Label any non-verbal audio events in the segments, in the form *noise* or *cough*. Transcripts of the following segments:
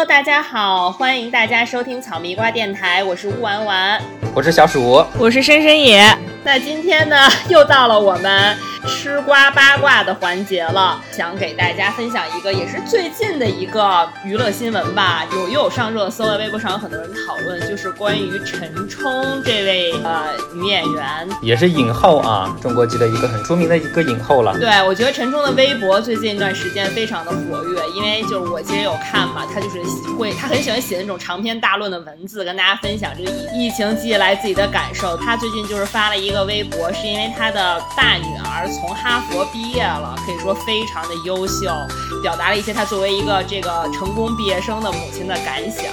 Hello，大家好，欢迎大家收听草莓瓜电台，我是乌丸丸，我是小鼠，我是深深野。那今天呢，又到了我们。吃瓜八卦的环节了，想给大家分享一个也是最近的一个娱乐新闻吧，有又有上热搜，了微博上有很多人讨论，就是关于陈冲这位呃女演员，也是影后啊，中国籍的一个很出名的一个影后了。对，我觉得陈冲的微博最近一段时间非常的活跃，因为就是我其实有看嘛，他就是会他很喜欢写那种长篇大论的文字，跟大家分享这个疫疫情以来自己的感受。他最近就是发了一个微博，是因为他的大女儿。从哈佛毕业了，可以说非常的优秀，表达了一些他作为一个这个成功毕业生的母亲的感想。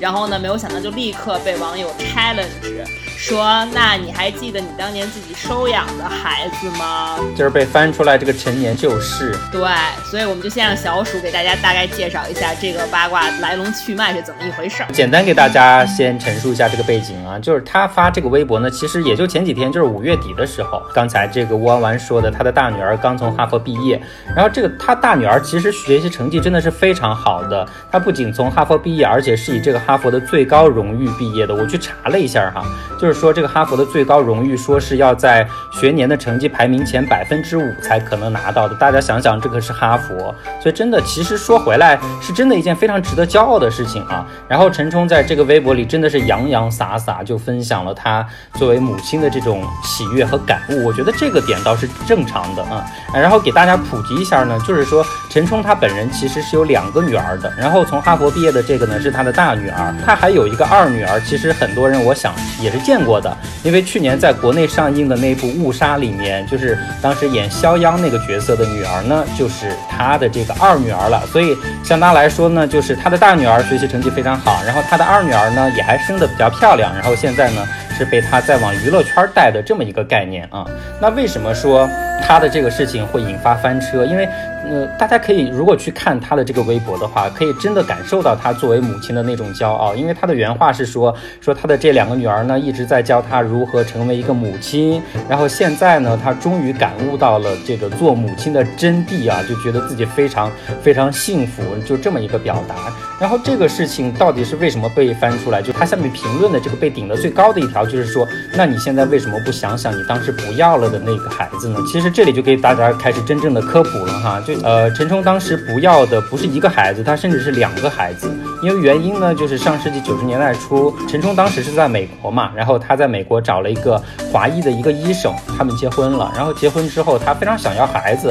然后呢，没有想到就立刻被网友 challenge。说，那你还记得你当年自己收养的孩子吗？就是被翻出来这个陈年旧事。对，所以我们就先让小鼠给大家大概介绍一下这个八卦来龙去脉是怎么一回事儿。简单给大家先陈述一下这个背景啊，就是他发这个微博呢，其实也就前几天，就是五月底的时候。刚才这个吴完完说的，他的大女儿刚从哈佛毕业，然后这个他大女儿其实学习成绩真的是非常好的，她不仅从哈佛毕业，而且是以这个哈佛的最高荣誉毕业的。我去查了一下哈，就是。说这个哈佛的最高荣誉，说是要在学年的成绩排名前百分之五才可能拿到的。大家想想，这可是哈佛，所以真的，其实说回来，是真的一件非常值得骄傲的事情啊。然后陈冲在这个微博里真的是洋洋洒洒就分享了他作为母亲的这种喜悦和感悟。我觉得这个点倒是正常的啊。然后给大家普及一下呢，就是说陈冲他本人其实是有两个女儿的，然后从哈佛毕业的这个呢是他的大女儿，他还有一个二女儿。其实很多人我想也是见过的，因为去年在国内上映的那部《误杀》里面，就是当时演肖央那个角色的女儿呢，就是他的这个二女儿了。所以相当来说呢，就是他的大女儿学习成绩非常好，然后他的二女儿呢也还生得比较漂亮，然后现在呢是被他再往娱乐圈带的这么一个概念啊。那为什么说他的这个事情会引发翻车？因为呃，大家可以如果去看他的这个微博的话，可以真的感受到他作为母亲的那种骄傲。因为他的原话是说，说他的这两个女儿呢一直在教他如何成为一个母亲，然后现在呢，他终于感悟到了这个做母亲的真谛啊，就觉得自己非常非常幸福，就这么一个表达。然后这个事情到底是为什么被翻出来？就他下面评论的这个被顶的最高的一条，就是说，那你现在为什么不想想你当时不要了的那个孩子呢？其实这里就给大家开始真正的科普了哈，就。呃，陈冲当时不要的不是一个孩子，他甚至是两个孩子。因为原因呢，就是上世纪九十年代初，陈冲当时是在美国嘛，然后他在美国找了一个华裔的一个医生，他们结婚了。然后结婚之后，他非常想要孩子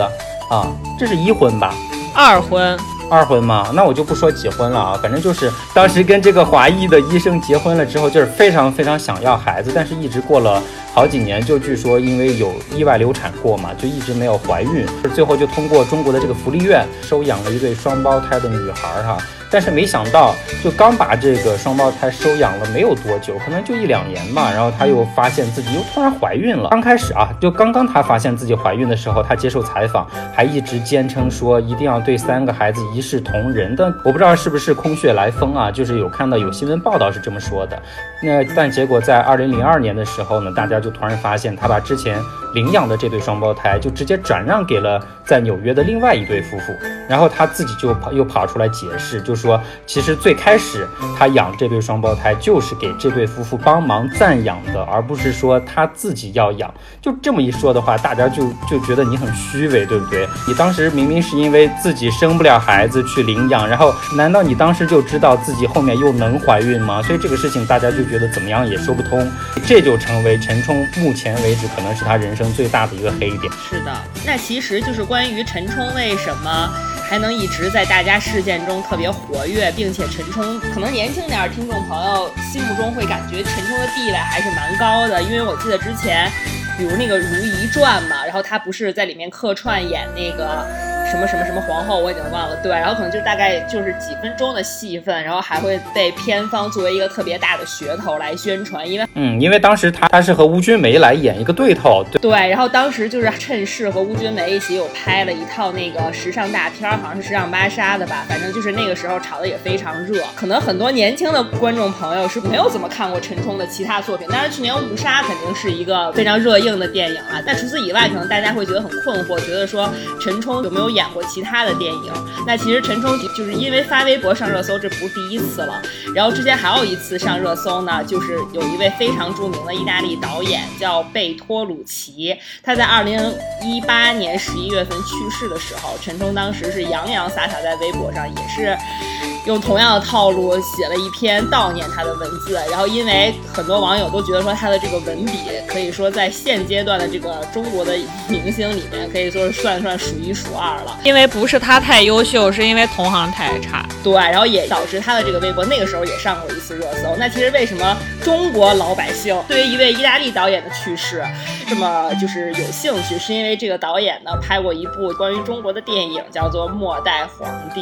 啊，这是一婚吧？二婚。二婚吗？那我就不说几婚了啊，反正就是当时跟这个华裔的医生结婚了之后，就是非常非常想要孩子，但是一直过了好几年，就据说因为有意外流产过嘛，就一直没有怀孕，最后就通过中国的这个福利院收养了一对双胞胎的女孩哈。但是没想到，就刚把这个双胞胎收养了没有多久，可能就一两年吧，然后她又发现自己又突然怀孕了。刚开始啊，就刚刚她发现自己怀孕的时候，她接受采访还一直坚称说一定要对三个孩子一视同仁的。我不知道是不是空穴来风啊，就是有看到有新闻报道是这么说的。那但结果在二零零二年的时候呢，大家就突然发现她把之前领养的这对双胞胎就直接转让给了在纽约的另外一对夫妇，然后她自己就跑又跑出来解释，就是。说，其实最开始他养这对双胞胎就是给这对夫妇帮忙暂养的，而不是说他自己要养。就这么一说的话，大家就就觉得你很虚伪，对不对？你当时明明是因为自己生不了孩子去领养，然后难道你当时就知道自己后面又能怀孕吗？所以这个事情大家就觉得怎么样也说不通，这就成为陈冲目前为止可能是他人生最大的一个黑点。是的，那其实就是关于陈冲为什么。还能一直在大家视线中特别活跃，并且陈冲可能年轻点儿听众朋友心目中会感觉陈冲的地位还是蛮高的，因为我记得之前，比如那个《如懿传》嘛，然后他不是在里面客串演那个。什么什么什么皇后，我已经忘了。对，然后可能就大概就是几分钟的戏份，然后还会被片方作为一个特别大的噱头来宣传，因为嗯，因为当时他他是和邬君梅来演一个对头，对对。然后当时就是趁势和邬君梅一起有拍了一套那个时尚大片，好像是时尚芭莎的吧，反正就是那个时候炒的也非常热。可能很多年轻的观众朋友是没有怎么看过陈冲的其他作品，但是去年误杀肯定是一个非常热映的电影了。但除此以外，可能大家会觉得很困惑，觉得说陈冲有没有演。演过其他的电影。那其实陈冲就是因为发微博上热搜，这不是第一次了。然后之前还有一次上热搜呢，就是有一位非常著名的意大利导演叫贝托鲁奇，他在二零一八年十一月份去世的时候，陈冲当时是洋洋洒洒在微博上也是。用同样的套路写了一篇悼念他的文字，然后因为很多网友都觉得说他的这个文笔可以说在现阶段的这个中国的明星里面可以说是算算数一数二了。因为不是他太优秀，是因为同行太差。对，然后也导致他的这个微博那个时候也上过一次热搜。那其实为什么中国老百姓对于一位意大利导演的去世这么就是有兴趣？是因为这个导演呢拍过一部关于中国的电影，叫做《末代皇帝》，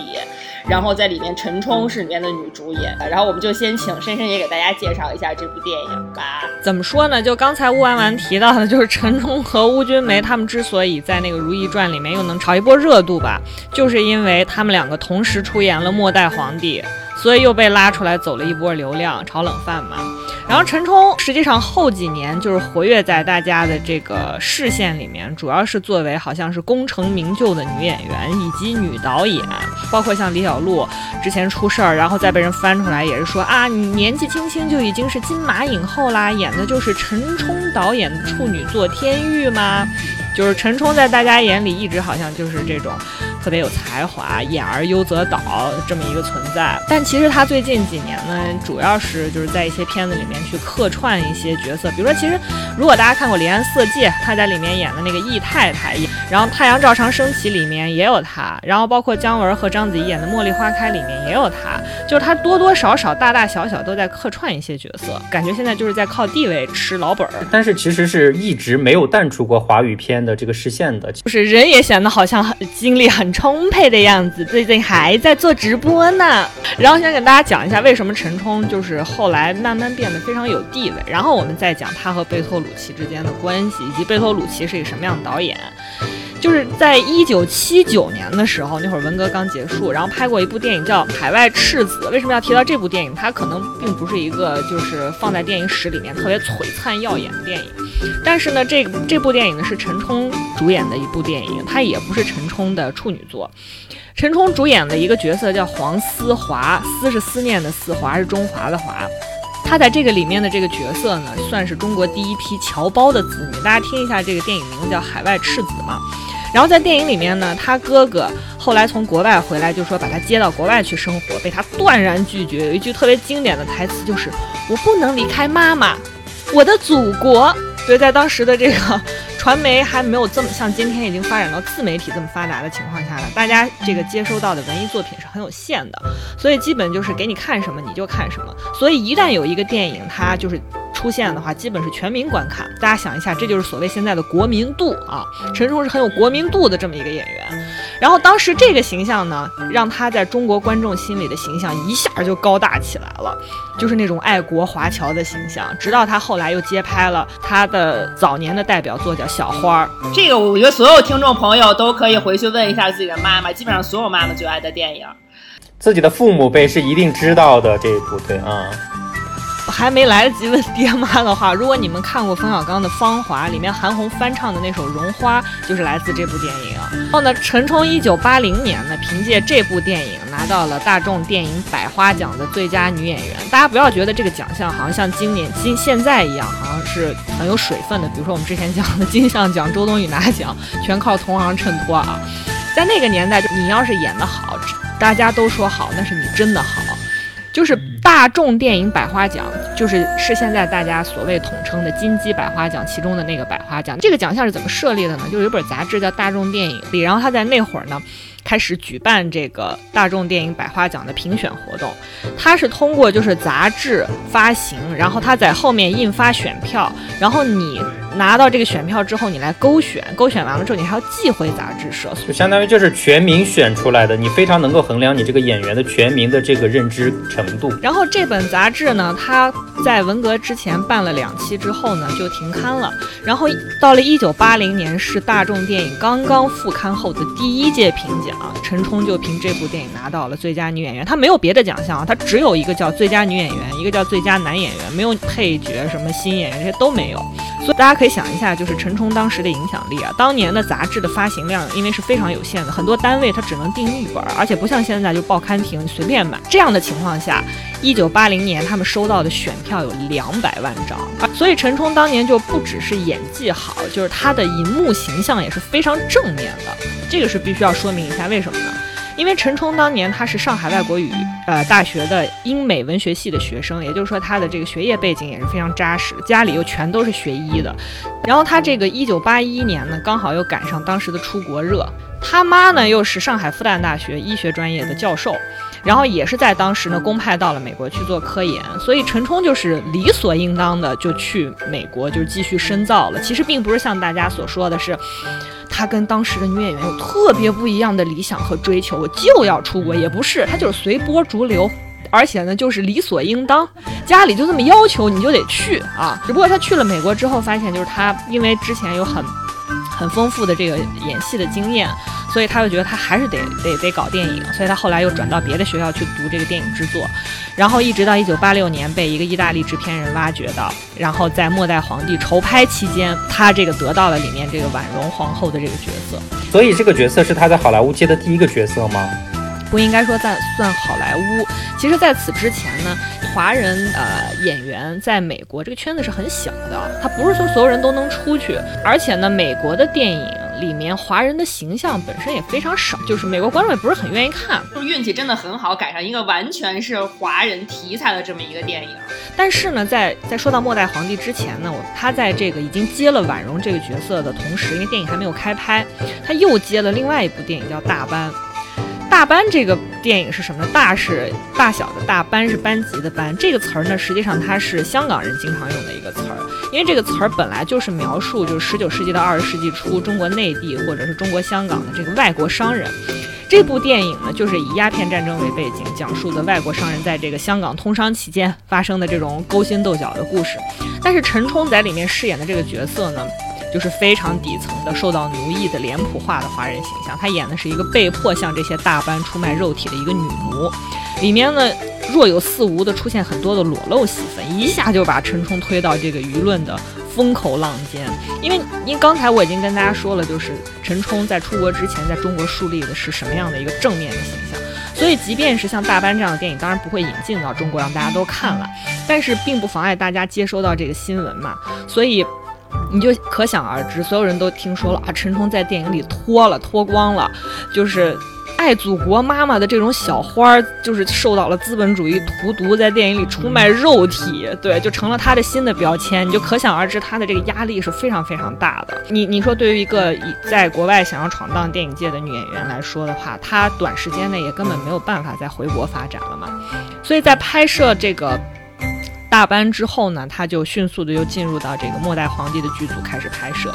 然后在里面陈。陈冲是里面的女主演，然后我们就先请深深也给大家介绍一下这部电影吧。怎么说呢？就刚才乌丸丸提到的，就是陈冲和邬君梅他们之所以在那个《如懿传》里面又能炒一波热度吧，就是因为他们两个同时出演了《末代皇帝》。所以又被拉出来走了一波流量，炒冷饭嘛。然后陈冲实际上后几年就是活跃在大家的这个视线里面，主要是作为好像是功成名就的女演员以及女导演，包括像李小璐之前出事儿，然后再被人翻出来，也是说啊，你年纪轻轻就已经是金马影后啦，演的就是陈冲导演的处女作《天域》吗？就是陈冲在大家眼里一直好像就是这种。特别有才华，演而优则导这么一个存在，但其实他最近几年呢，主要是就是在一些片子里面去客串一些角色，比如说，其实如果大家看过《离岸色戒》，他在里面演的那个易太太，然后《太阳照常升起》里面也有他，然后包括姜文和章子怡演的《茉莉花开》里面也有他，就是他多多少少、大大小小都在客串一些角色，感觉现在就是在靠地位吃老本儿，但是其实是一直没有淡出过华语片的这个视线的，就是人也显得好像很精力很。充沛的样子，最近还在做直播呢。然后先给大家讲一下为什么陈冲就是后来慢慢变得非常有地位，然后我们再讲他和贝托鲁奇之间的关系，以及贝托鲁奇是一个什么样的导演。就是在一九七九年的时候，那会儿文革刚结束，然后拍过一部电影叫《海外赤子》。为什么要提到这部电影？它可能并不是一个就是放在电影史里面特别璀璨耀眼的电影，但是呢，这这部电影呢是陈冲主演的一部电影，它也不是陈冲的处女作。陈冲主演的一个角色叫黄思华，思是思念的思，华是中华的华。他在这个里面的这个角色呢，算是中国第一批侨胞的子女。大家听一下这个电影名字叫《海外赤子》嘛。然后在电影里面呢，他哥哥后来从国外回来，就说把他接到国外去生活，被他断然拒绝。有一句特别经典的台词就是：“我不能离开妈妈，我的祖国。”所以在当时的这个传媒还没有这么像今天已经发展到自媒体这么发达的情况下呢，大家这个接收到的文艺作品是很有限的，所以基本就是给你看什么你就看什么。所以一旦有一个电影，它就是出现的话，基本是全民观看。大家想一下，这就是所谓现在的国民度啊。陈冲是很有国民度的这么一个演员。然后当时这个形象呢，让他在中国观众心里的形象一下就高大起来了，就是那种爱国华侨的形象。直到他后来又接拍了他的早年的代表作叫《小花》，这个我觉得所有听众朋友都可以回去问一下自己的妈妈，基本上所有妈妈最爱的电影，自己的父母辈是一定知道的这一部，对啊。还没来得及问爹妈的话，如果你们看过冯小刚的《芳华》，里面韩红翻唱的那首《绒花》就是来自这部电影。然后呢，陈冲一九八零年呢，凭借这部电影拿到了大众电影百花奖的最佳女演员。大家不要觉得这个奖项好像像今年今现在一样，好像是很有水分的。比如说我们之前讲的金像奖，周冬雨拿奖全靠同行衬托啊。在那个年代，你要是演得好，大家都说好，那是你真的好。就是大众电影百花奖，就是是现在大家所谓统称的金鸡百花奖其中的那个百花奖。这个奖项是怎么设立的呢？就是有本杂志叫《大众电影》里，然后他在那会儿呢。开始举办这个大众电影百花奖的评选活动，它是通过就是杂志发行，然后它在后面印发选票，然后你拿到这个选票之后，你来勾选，勾选完了之后，你还要寄回杂志社，就相当于就是全民选出来的，你非常能够衡量你这个演员的全民的这个认知程度。然后这本杂志呢，它在文革之前办了两期之后呢，就停刊了。然后到了一九八零年，是大众电影刚刚复刊后的第一届评奖。啊，陈冲就凭这部电影拿到了最佳女演员，她没有别的奖项啊，她只有一个叫最佳女演员，一个叫最佳男演员，没有配角什么新演员这些都没有。大家可以想一下，就是陈冲当时的影响力啊，当年的杂志的发行量因为是非常有限的，很多单位它只能订一本，而且不像现在就报刊亭随便买。这样的情况下，一九八零年他们收到的选票有两百万张，所以陈冲当年就不只是演技好，就是他的荧幕形象也是非常正面的，这个是必须要说明一下，为什么呢？因为陈冲当年他是上海外国语呃大学的英美文学系的学生，也就是说他的这个学业背景也是非常扎实，家里又全都是学医的。然后他这个一九八一年呢，刚好又赶上当时的出国热，他妈呢又是上海复旦大学医学专业的教授，然后也是在当时呢公派到了美国去做科研，所以陈冲就是理所应当的就去美国就是继续深造了。其实并不是像大家所说的是。他跟当时的女演员有特别不一样的理想和追求，我就要出国，也不是，他就是随波逐流，而且呢，就是理所应当，家里就这么要求，你就得去啊。只不过他去了美国之后，发现就是他因为之前有很很丰富的这个演戏的经验。所以他就觉得他还是得得得搞电影，所以他后来又转到别的学校去读这个电影制作，然后一直到一九八六年被一个意大利制片人挖掘到，然后在《末代皇帝》筹拍期间，他这个得到了里面这个婉容皇后的这个角色。所以这个角色是他在好莱坞接的第一个角色吗？不应该说在算好莱坞，其实在此之前呢，华人呃演员在美国这个圈子是很小的，他不是说所有人都能出去，而且呢，美国的电影。里面华人的形象本身也非常少，就是美国观众也不是很愿意看。就是运气真的很好，赶上一个完全是华人题材的这么一个电影。但是呢，在在说到末代皇帝之前呢，我他在这个已经接了婉容这个角色的同时，因为电影还没有开拍，他又接了另外一部电影叫《大班》。大班这个电影是什么呢？大是大小的大，班是班级的班。这个词儿呢，实际上它是香港人经常用的一个词儿，因为这个词儿本来就是描述就是十九世纪到二十世纪初中国内地或者是中国香港的这个外国商人。这部电影呢，就是以鸦片战争为背景，讲述的外国商人在这个香港通商期间发生的这种勾心斗角的故事。但是陈冲在里面饰演的这个角色呢？就是非常底层的、受到奴役的脸谱化的华人形象。他演的是一个被迫向这些大班出卖肉体的一个女奴，里面呢若有似无的出现很多的裸露戏份，一下就把陈冲推到这个舆论的风口浪尖。因为因为刚才我已经跟大家说了，就是陈冲在出国之前在中国树立的是什么样的一个正面的形象，所以即便是像大班这样的电影，当然不会引进到中国让大家都看了，但是并不妨碍大家接收到这个新闻嘛，所以。你就可想而知，所有人都听说了啊，陈冲在电影里脱了，脱光了，就是爱祖国妈妈的这种小花儿，就是受到了资本主义荼毒，在电影里出卖肉体，对，就成了他的新的标签。你就可想而知，他的这个压力是非常非常大的。你你说，对于一个在国外想要闯荡电影界的女演员来说的话，她短时间内也根本没有办法再回国发展了嘛。所以在拍摄这个。大班之后呢，他就迅速的又进入到这个《末代皇帝》的剧组开始拍摄。《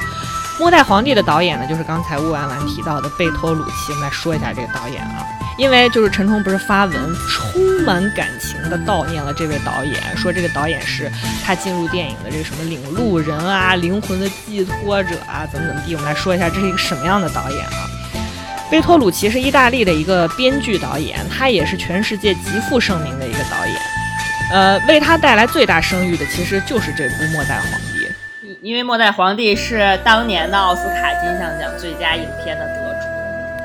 末代皇帝》的导演呢，就是刚才乌安兰提到的贝托鲁奇。我们来说一下这个导演啊，因为就是陈冲不是发文充满感情的悼念了这位导演，说这个导演是他进入电影的这个什么领路人啊，灵魂的寄托者啊，怎么怎么地。我们来说一下这是一个什么样的导演啊？贝托鲁奇是意大利的一个编剧导演，他也是全世界极负盛名的一个导演。呃，为他带来最大声誉的其实就是这部《末代皇帝》，因为《末代皇帝》是当年的奥斯卡金像奖最佳影片的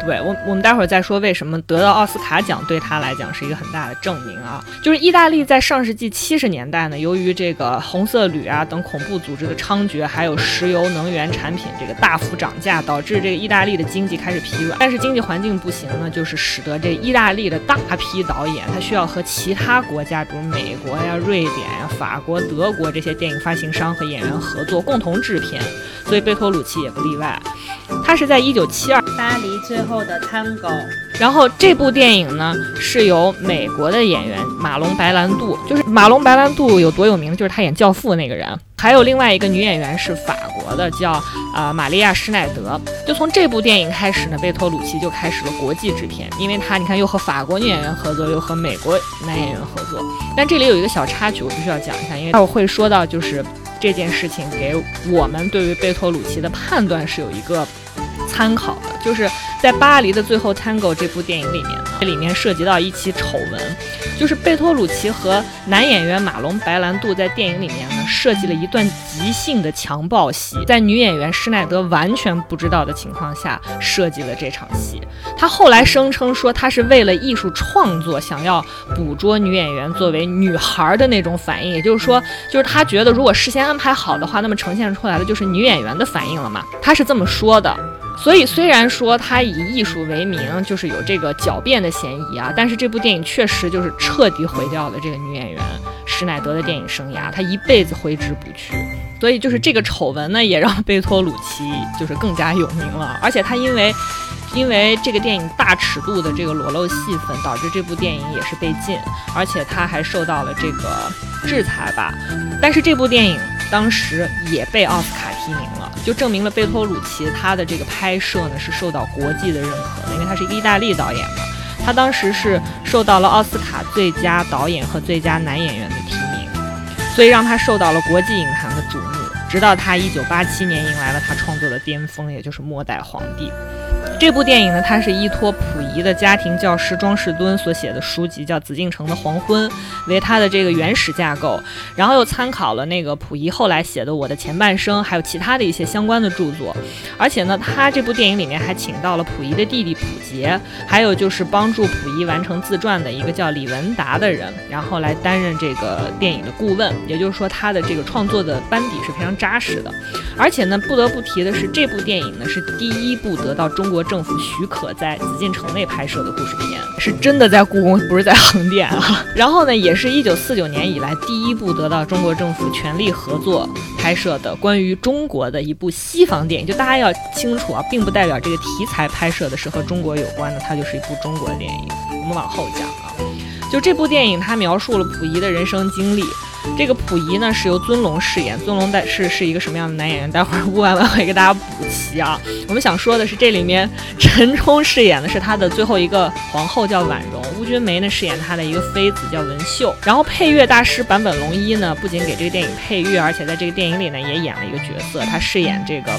对我，我们待会儿再说为什么得到奥斯卡奖对他来讲是一个很大的证明啊。就是意大利在上世纪七十年代呢，由于这个红色旅啊等恐怖组织的猖獗，还有石油能源产品这个大幅涨价，导致这个意大利的经济开始疲软。但是经济环境不行呢，就是使得这意大利的大批导演他需要和其他国家，比如美国呀、瑞典呀、法国、德国这些电影发行商和演员合作，共同制片。所以贝托鲁奇也不例外。他是在一九七二巴黎最后的 Tango，然后这部电影呢是由美国的演员马龙白兰度，就是马龙白兰度有多有名，就是他演教父那个人，还有另外一个女演员是法国的，叫啊玛利亚施耐德。就从这部电影开始呢，贝托鲁奇就开始了国际制片，因为他你看又和法国女演员合作，又和美国男演员合作。但这里有一个小插曲，我必须要讲一下，因为待会儿会说到，就是这件事情给我们对于贝托鲁奇的判断是有一个。参考的就是在巴黎的最后 Tango 这部电影里面，这里面涉及到一起丑闻，就是贝托鲁奇和男演员马龙白兰度在电影里面呢设计了一段即兴的强暴戏，在女演员施耐德完全不知道的情况下设计了这场戏。他后来声称说他是为了艺术创作，想要捕捉女演员作为女孩的那种反应，也就是说，就是他觉得如果事先安排好的话，那么呈现出来的就是女演员的反应了嘛？他是这么说的。所以虽然说他以艺术为名，就是有这个狡辩的嫌疑啊，但是这部电影确实就是彻底毁掉了这个女演员施耐德的电影生涯，她一辈子挥之不去。所以就是这个丑闻呢，也让贝托鲁奇就是更加有名了，而且他因为。因为这个电影大尺度的这个裸露戏份，导致这部电影也是被禁，而且他还受到了这个制裁吧。但是这部电影当时也被奥斯卡提名了，就证明了贝托鲁奇他的这个拍摄呢是受到国际的认可的，因为他是一个意大利导演嘛。他当时是受到了奥斯卡最佳导演和最佳男演员的提名，所以让他受到了国际影坛的瞩目。直到他一九八七年迎来了他创作的巅峰，也就是《末代皇帝》。这部电影呢，它是依托溥仪的家庭教师庄士敦所写的书籍，叫《紫禁城的黄昏》，为他的这个原始架构，然后又参考了那个溥仪后来写的《我的前半生》，还有其他的一些相关的著作。而且呢，他这部电影里面还请到了溥仪的弟弟溥杰，还有就是帮助溥仪完成自传的一个叫李文达的人，然后来担任这个电影的顾问。也就是说，他的这个创作的班底是非常扎实的。而且呢，不得不提的是，这部电影呢是第一部得到中国。政府许可在紫禁城内内拍摄的故事片，是真的在故宫，不是在横店啊。*laughs* 然后呢，也是一九四九年以来第一部得到中国政府全力合作拍摄的关于中国的一部西方电影。就大家要清楚啊，并不代表这个题材拍摄的是和中国有关的，它就是一部中国电影。我们往后讲啊，就这部电影，它描述了溥仪的人生经历。这个溥仪呢是由尊龙饰演，尊龙在是是一个什么样的男演员？待会儿乌婉婉会给大家补齐啊。我们想说的是，这里面陈冲饰演的是他的最后一个皇后叫婉容，邬君梅呢饰演他的一个妃子叫文秀。然后配乐大师坂本龙一呢不仅给这个电影配乐，而且在这个电影里呢也演了一个角色，他饰演这个。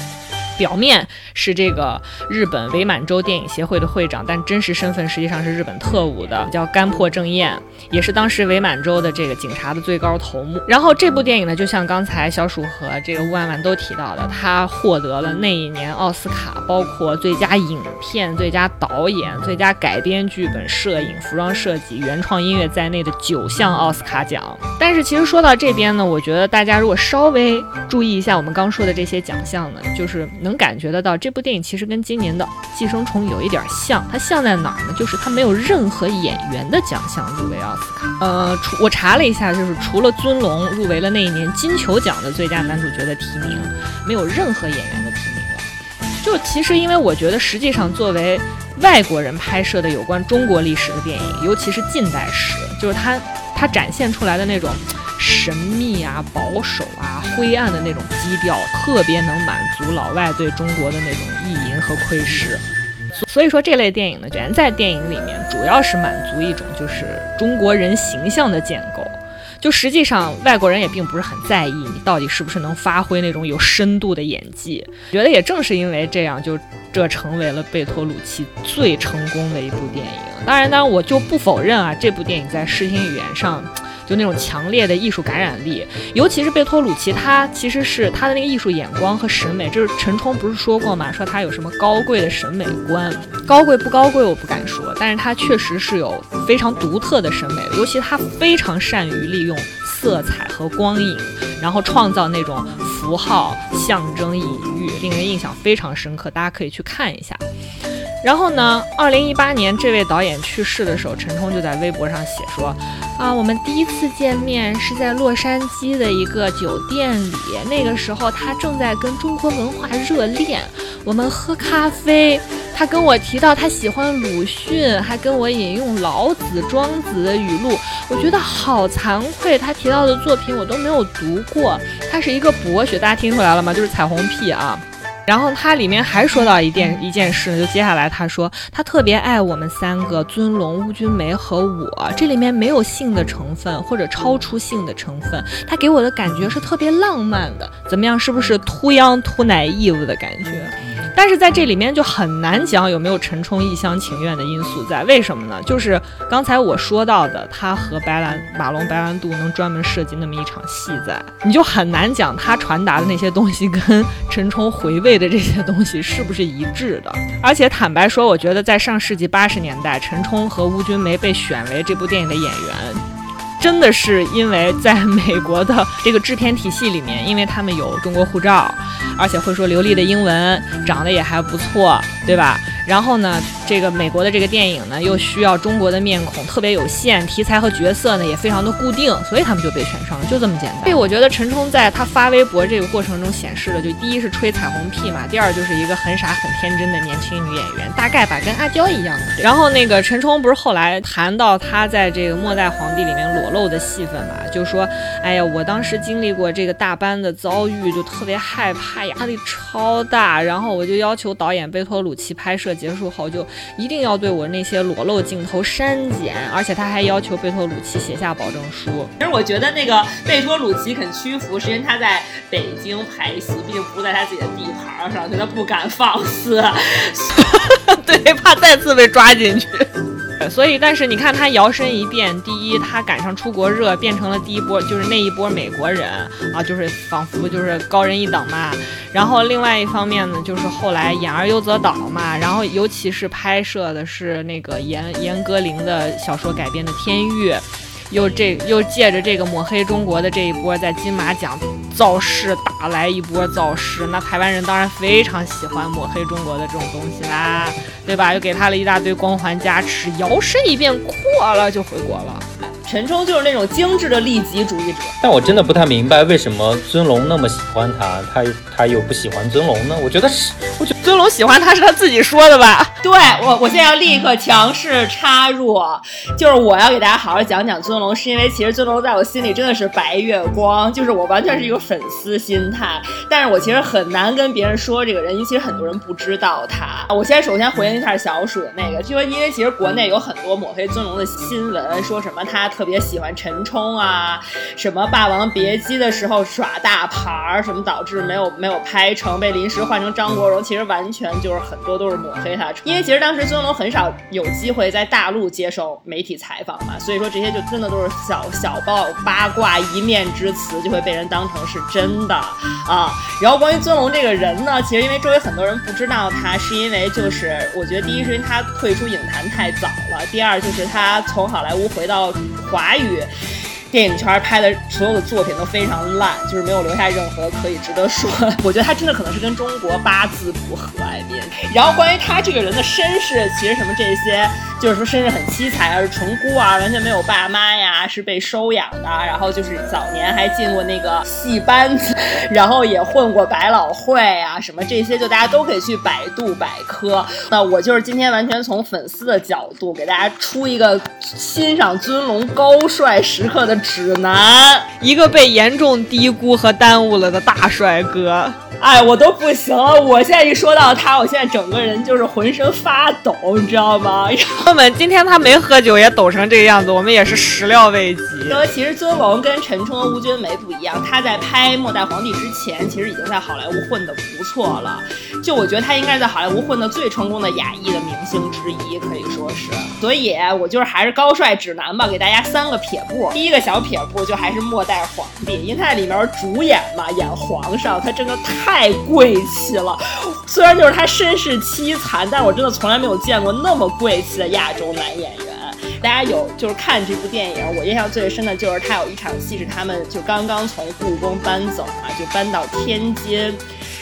表面是这个日本伪满洲电影协会的会长，但真实身份实际上是日本特务的，叫干破正彦，也是当时伪满洲的这个警察的最高头目。然后这部电影呢，就像刚才小鼠和这个吴婉婉都提到的，他获得了那一年奥斯卡包括最佳影片、最佳导演、最佳改编剧本、摄影、服装设计、原创音乐在内的九项奥斯卡奖。但是其实说到这边呢，我觉得大家如果稍微注意一下我们刚说的这些奖项呢，就是能。能感觉得到，这部电影其实跟今年的《寄生虫》有一点像。它像在哪儿呢？就是它没有任何演员的奖项入围奥斯卡。呃，除我查了一下，就是除了尊龙入围了那一年金球奖的最佳男主角的提名，没有任何演员的提名了。就其实，因为我觉得，实际上作为外国人拍摄的有关中国历史的电影，尤其是近代史，就是它它展现出来的那种。神秘啊，保守啊，灰暗的那种基调，特别能满足老外对中国的那种意淫和窥视。所以说，这类电影呢，原在电影里面主要是满足一种就是中国人形象的建构。就实际上，外国人也并不是很在意你到底是不是能发挥那种有深度的演技。觉得也正是因为这样，就这成为了贝托鲁奇最成功的一部电影。当然，当然我就不否认啊，这部电影在视听语言上。就那种强烈的艺术感染力，尤其是贝托鲁奇，他其实是他的那个艺术眼光和审美，就是陈冲不是说过吗？说他有什么高贵的审美观，高贵不高贵我不敢说，但是他确实是有非常独特的审美，尤其他非常善于利用色彩和光影，然后创造那种符号、象征、隐喻，令人印象非常深刻。大家可以去看一下。然后呢？二零一八年这位导演去世的时候，陈冲就在微博上写说：“啊，我们第一次见面是在洛杉矶的一个酒店里，那个时候他正在跟中国文化热恋，我们喝咖啡，他跟我提到他喜欢鲁迅，还跟我引用老子、庄子的语录，我觉得好惭愧，他提到的作品我都没有读过。他是一个博学，大家听出来了吗？就是彩虹屁啊。”然后他里面还说到一件一件事，就接下来他说他特别爱我们三个尊龙、乌君梅和我，这里面没有性的成分或者超出性的成分，他给我的感觉是特别浪漫的，怎么样？是不是 too young too naive 的感觉？但是在这里面就很难讲有没有陈冲一厢情愿的因素在，为什么呢？就是刚才我说到的，他和白兰马龙白兰度能专门设计那么一场戏在，你就很难讲他传达的那些东西跟陈冲回味的这些东西是不是一致的。而且坦白说，我觉得在上世纪八十年代，陈冲和邬君梅被选为这部电影的演员。真的是因为在美国的这个制片体系里面，因为他们有中国护照，而且会说流利的英文，长得也还不错，对吧？然后呢，这个美国的这个电影呢，又需要中国的面孔，特别有限，题材和角色呢也非常的固定，所以他们就被选上了，就这么简单。所以我觉得陈冲在他发微博这个过程中显示了，就第一是吹彩虹屁嘛，第二就是一个很傻很天真的年轻女演员，大概吧，跟阿娇一样的。然后那个陈冲不是后来谈到他在这个《末代皇帝》里面裸露的戏份嘛，就说，哎呀，我当时经历过这个大班的遭遇，就特别害怕，压力超大，然后我就要求导演贝托鲁奇拍摄。结束后就一定要对我那些裸露镜头删减，而且他还要求贝托鲁奇写下保证书。其实我觉得那个贝托鲁奇肯屈服，是因为他在北京拍戏，毕竟不在他自己的地盘上，所以他不敢放肆，*laughs* 对，怕再次被抓进去。所以，但是你看他摇身一变，第一，他赶上出国热，变成了第一波，就是那一波美国人啊，就是仿佛就是高人一等嘛。然后另外一方面呢，就是后来演而优则导嘛。然后尤其是拍摄的是那个严严歌苓的小说改编的《天域》。又这又借着这个抹黑中国的这一波，在金马奖造势打来一波造势，那台湾人当然非常喜欢抹黑中国的这种东西啦，对吧？又给他了一大堆光环加持，摇身一变阔了就回国了。陈冲就是那种精致的利己主义者，但我真的不太明白为什么尊龙那么喜欢他，他他又不喜欢尊龙呢？我觉得是，我觉尊龙喜欢他是他自己说的吧？对我，我现在要立刻强势插入，就是我要给大家好好讲讲尊龙，是因为其实尊龙在我心里真的是白月光，就是我完全是一个粉丝心态，但是我其实很难跟别人说这个人，因为其实很多人不知道他。我先首先回应一下小鼠的那个，就说因为其实国内有很多抹黑尊龙的新闻，说什么他。特别喜欢陈冲啊，什么《霸王别姬》的时候耍大牌儿，什么导致没有没有拍成，被临时换成张国荣，其实完全就是很多都是抹黑他。因为其实当时尊龙很少有机会在大陆接受媒体采访嘛，所以说这些就真的都是小小报八卦一面之词，就会被人当成是真的啊。然后关于尊龙这个人呢，其实因为周围很多人不知道他，是因为就是我觉得第一是因为他退出影坛太早了，第二就是他从好莱坞回到。华语。电影圈拍的所有的作品都非常烂，就是没有留下任何可以值得说。*laughs* 我觉得他真的可能是跟中国八字不合，哎。然后关于他这个人的身世，其实什么这些，就是说身世很凄惨，是纯孤儿，完全没有爸妈呀，是被收养的。然后就是早年还进过那个戏班子，然后也混过百老汇啊，什么这些，就大家都可以去百度百科。那我就是今天完全从粉丝的角度给大家出一个欣赏尊龙高帅时刻的。指南，一个被严重低估和耽误了的大帅哥。哎，我都不行了！我现在一说到他，我现在整个人就是浑身发抖，你知道吗？朋友们，今天他没喝酒也抖成这个样子，我们也是始料未及。说其实尊龙跟陈冲、吴君梅不一样，他在拍《末代皇帝》之前，其实已经在好莱坞混得不错了。就我觉得他应该是在好莱坞混得最成功的亚裔的明星之一，可以说是。所以，我就是还是高帅指南吧，给大家三个撇步。第一个小撇步就还是《末代皇帝》，因为他在里面主演嘛，演皇上，他真的太。贵气了，虽然就是他身世凄惨，但是我真的从来没有见过那么贵气的亚洲男演员。大家有就是看这部电影，我印象最深的就是他有一场戏是他们就刚刚从故宫搬走嘛，就搬到天津，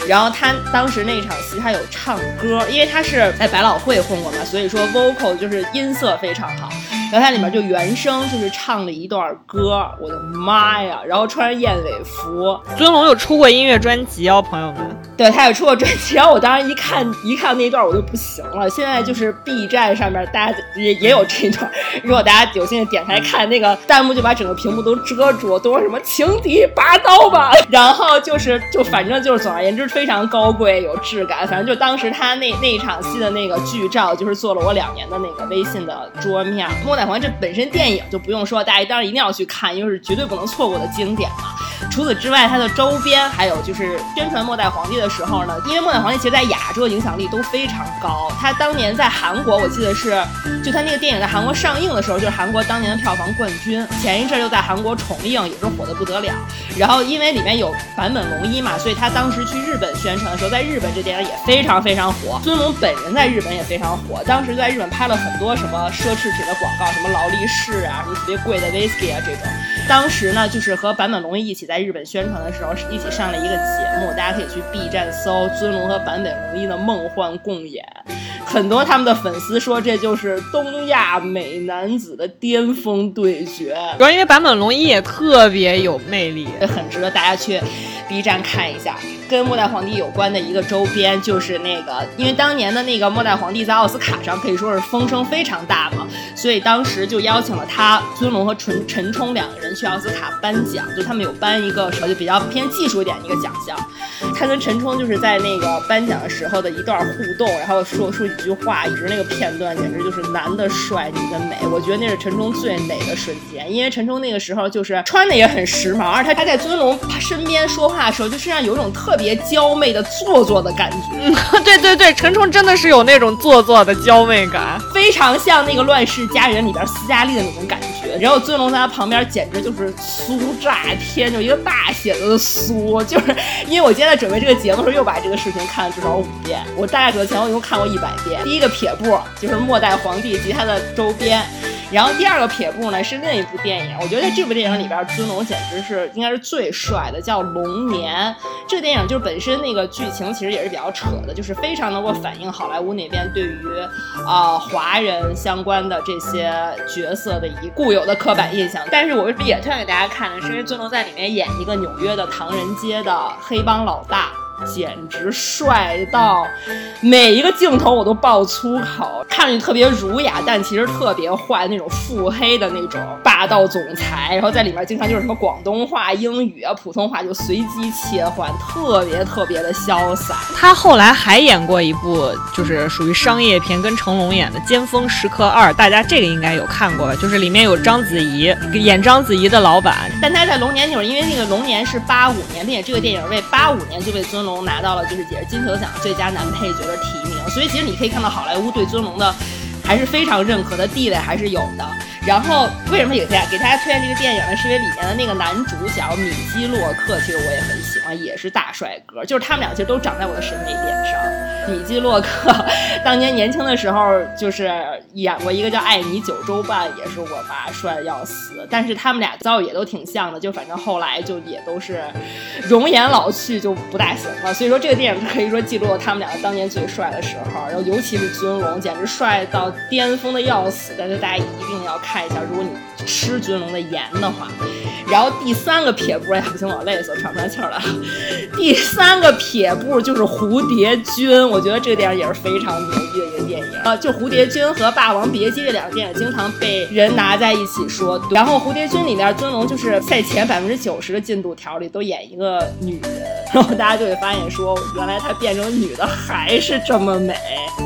然后他当时那场戏他有唱歌，因为他是在百老汇混过嘛，所以说 vocal 就是音色非常好。然后它里面就原声就是唱了一段歌，我的妈呀！然后穿着燕尾服，尊龙有出过音乐专辑哦，朋友们。对他有出过专辑，然后我当时一看一看那一段我就不行了。现在就是 B 站上面大家也也有这一段，如果大家有兴趣点开看，那个弹幕就把整个屏幕都遮住，都说什么情敌拔刀吧。然后就是就反正就是总而言之非常高贵有质感。反正就当时他那那一场戏的那个剧照，就是做了我两年的那个微信的桌面。《末代皇》这本身电影就不用说，大家当然一定要去看，因为是绝对不能错过的经典嘛。除此之外，它的周边还有就是宣传末代皇帝的时候呢，因为末代皇帝其实在亚洲的影响力都非常高。他当年在韩国，我记得是就他那个电影在韩国上映的时候，就是韩国当年的票房冠军。前一阵又在韩国重映，也是火的不得了。然后因为里面有坂本龙一嘛，所以他当时去日本宣传的时候，在日本这电影也非常非常火。尊龙本人在日本也非常火，当时在日本拍了很多什么奢侈品的广告，什么劳力士啊，什么特别贵的 whisky 啊这种。当时呢，就是和坂本龙一一起在日本宣传的时候，是一起上了一个节目，大家可以去 B 站搜尊龙和坂本龙一的梦幻共演。很多他们的粉丝说这就是东亚美男子的巅峰对决，主要因为坂本龙一也特别有魅力，很值得大家去 B 站看一下。跟末代皇帝有关的一个周边就是那个，因为当年的那个末代皇帝在奥斯卡上可以说是风声非常大嘛，所以当时就邀请了他尊龙和陈陈冲两个人去奥斯卡颁奖，就他们有颁一个什么就比较偏技术点的一个奖项。他跟陈冲就是在那个颁奖的时候的一段互动，然后说说几句话，一直那个片段简直就是男的帅，女的美。我觉得那是陈冲最美的瞬间，因为陈冲那个时候就是穿的也很时髦，而他他在尊龙他身边说话的时候，就身上有一种特。别娇媚的做作的感觉，嗯对对对，陈冲真的是有那种做作的娇媚感，非常像那个《乱世佳人》里边斯嘉丽的那种感觉。然后尊龙在他旁边简直就是酥炸天，就一个大写的酥。就是因为我今天在准备这个节目的时候，又把这个视频看了至少五遍。我大概可能前后一共看过一百遍。第一个撇步就是末代皇帝及他的周边。然后第二个撇步呢是另一部电影，我觉得在这部电影里边尊龙简直是应该是最帅的，叫《龙年》。这个电影就是本身那个剧情其实也是比较扯的，就是非常能够反映好莱坞那边对于啊华人相关的这些角色的一固有的刻板印象。但是我为什么也推荐给大家看呢？是因为尊龙在里面演一个纽约的唐人街的黑帮老大。简直帅到每一个镜头我都爆粗口，看上去特别儒雅，但其实特别坏那种腹黑的那种霸道总裁。然后在里面经常就是什么广东话、英语啊、普通话就随机切换，特别特别的潇洒。他后来还演过一部就是属于商业片，跟成龙演的《尖峰时刻二》，大家这个应该有看过吧？就是里面有章子怡演章子怡的老板，但他在龙年那会儿，因为那个龙年是八五年，并且这个电影为八五年就被尊龙。拿到了就是也是金球奖最佳男配角的提名，所以其实你可以看到好莱坞对尊龙的还是非常认可的地位还是有的。然后为什么给大家给大家推荐这个电影呢？是因为里面的那个男主角米基洛克，其实我也很喜欢，也是大帅哥，就是他们俩其实都长在我的审美点上。米基洛克当年年轻的时候，就是演过一个叫《爱你九州半》，也是我爸帅的要死。但是他们俩造也都挺像的，就反正后来就也都是容颜老去，就不大行了。所以说这个电影可以说记录了他们两个当年最帅的时候。然后尤其是尊龙，简直帅到巅峰的要死。但是大家一定要看一下，如果你吃尊龙的颜的话。然后第三个撇步，哎呀不行，我累死，喘不上气儿了。第三个撇步就是蝴蝶君，我觉得这个电影也是非常牛逼的一个电影。呃，就蝴蝶君和霸王别姬这两个电影经常被人拿在一起说。然后蝴蝶君里面尊龙就是在前百分之九十的进度条里都演一个女人，然后大家就会发现说，原来她变成女的还是这么美。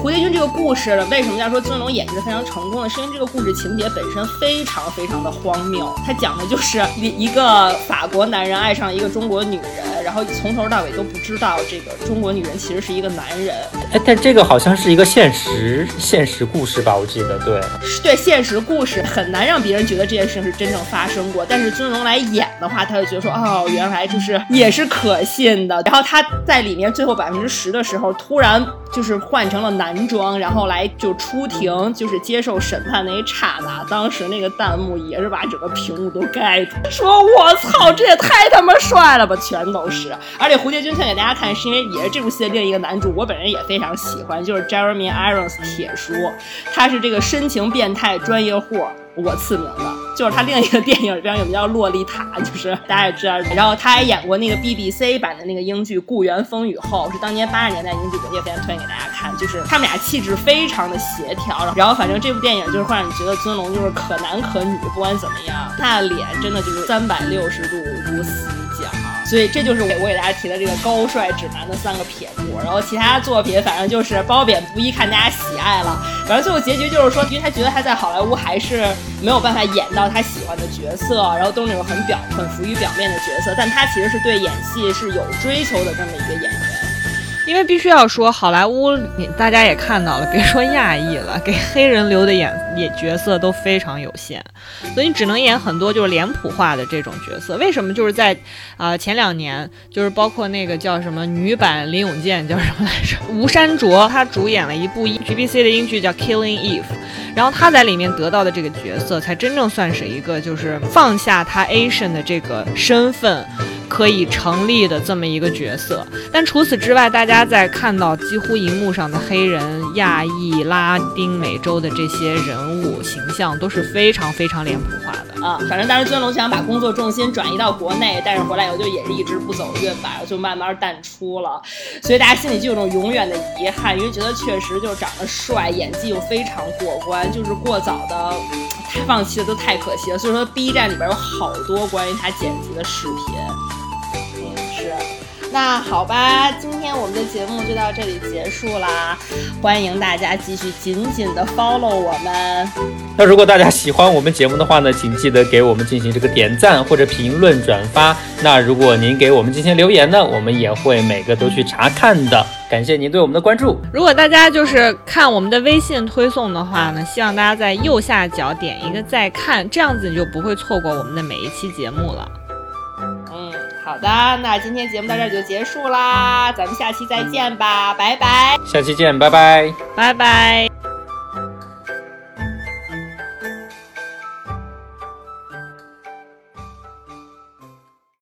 蝴蝶君这个故事呢为什么要说尊龙演技非常成功呢？是因为这个故事情节本身非常非常的荒谬，它讲的就是一个法国男人爱上一个中国女人，然后从头到尾都不知道这个中国女人其实是一个男人。哎，但这个好像是一个现实现实故事吧？我记得，对，对，现实故事很难让别人觉得这件事情是真正发生过。但是尊龙来演的话，他就觉得说，哦，原来就是也是可信的。然后他在里面最后百分之十的时候，突然就是换成了男装，然后来就出庭，就是接受审判那一刹那，当时那个弹幕也是把整个屏幕都盖住，说我操，这也太他妈帅了吧！全都是。而且蝴蝶君想给大家看，是因为也是这部戏的另一个男主，我本人也非常喜欢，就是 Jeremy Irons 铁叔，他是这个深情变态专业户。我赐名的，就是他另一个电影非常有名叫《洛丽塔》，就是大家也知道。然后他还演过那个 BBC 版的那个英剧《故园风雨后》，是当年八十年代英剧，我也非常推荐给大家看。就是他们俩气质非常的协调，然后反正这部电影就是会让你觉得尊龙就是可男可女，不管怎么样，他的脸真的就是三百六十度无死角。所以这就是我我给大家提的这个高帅指南的三个撇步。然后其他作品反正就是褒贬不一，看大家喜爱了。反正最后结局就是说，因为他觉得他在好莱坞还是没有办法演到他喜欢的角色，然后都是那种很表很浮于表面的角色，但他其实是对演戏是有追求的这么一个演员。因为必须要说，好莱坞你大家也看到了，别说亚裔了，给黑人留的演演角色都非常有限，所以你只能演很多就是脸谱化的这种角色。为什么？就是在啊前两年，就是包括那个叫什么女版林永健叫什么来着？吴珊卓，她主演了一部 *laughs* BBC 的英剧叫《Killing Eve》，然后她在里面得到的这个角色，才真正算是一个就是放下她 Asian 的这个身份。可以成立的这么一个角色，但除此之外，大家大家在看到几乎荧幕上的黑人、亚裔、拉丁美洲的这些人物形象都是非常非常脸谱化的啊。反正当时尊龙想把工作重心转移到国内，但是回来以后就也是一直不走运吧，就慢慢淡出了。所以大家心里就有种永远的遗憾，因为觉得确实就是长得帅，演技又非常过关，就是过早的太放弃的都太可惜了。所以说 B 站里边有好多关于他剪辑的视频。那好吧，今天我们的节目就到这里结束啦，欢迎大家继续紧紧的 follow 我们。那如果大家喜欢我们节目的话呢，请记得给我们进行这个点赞或者评论转发。那如果您给我们进行留言呢，我们也会每个都去查看的。感谢您对我们的关注。如果大家就是看我们的微信推送的话呢，希望大家在右下角点一个再看，这样子你就不会错过我们的每一期节目了。好的，那今天节目到这儿就结束啦，咱们下期再见吧，拜拜。下期见，拜拜，拜拜。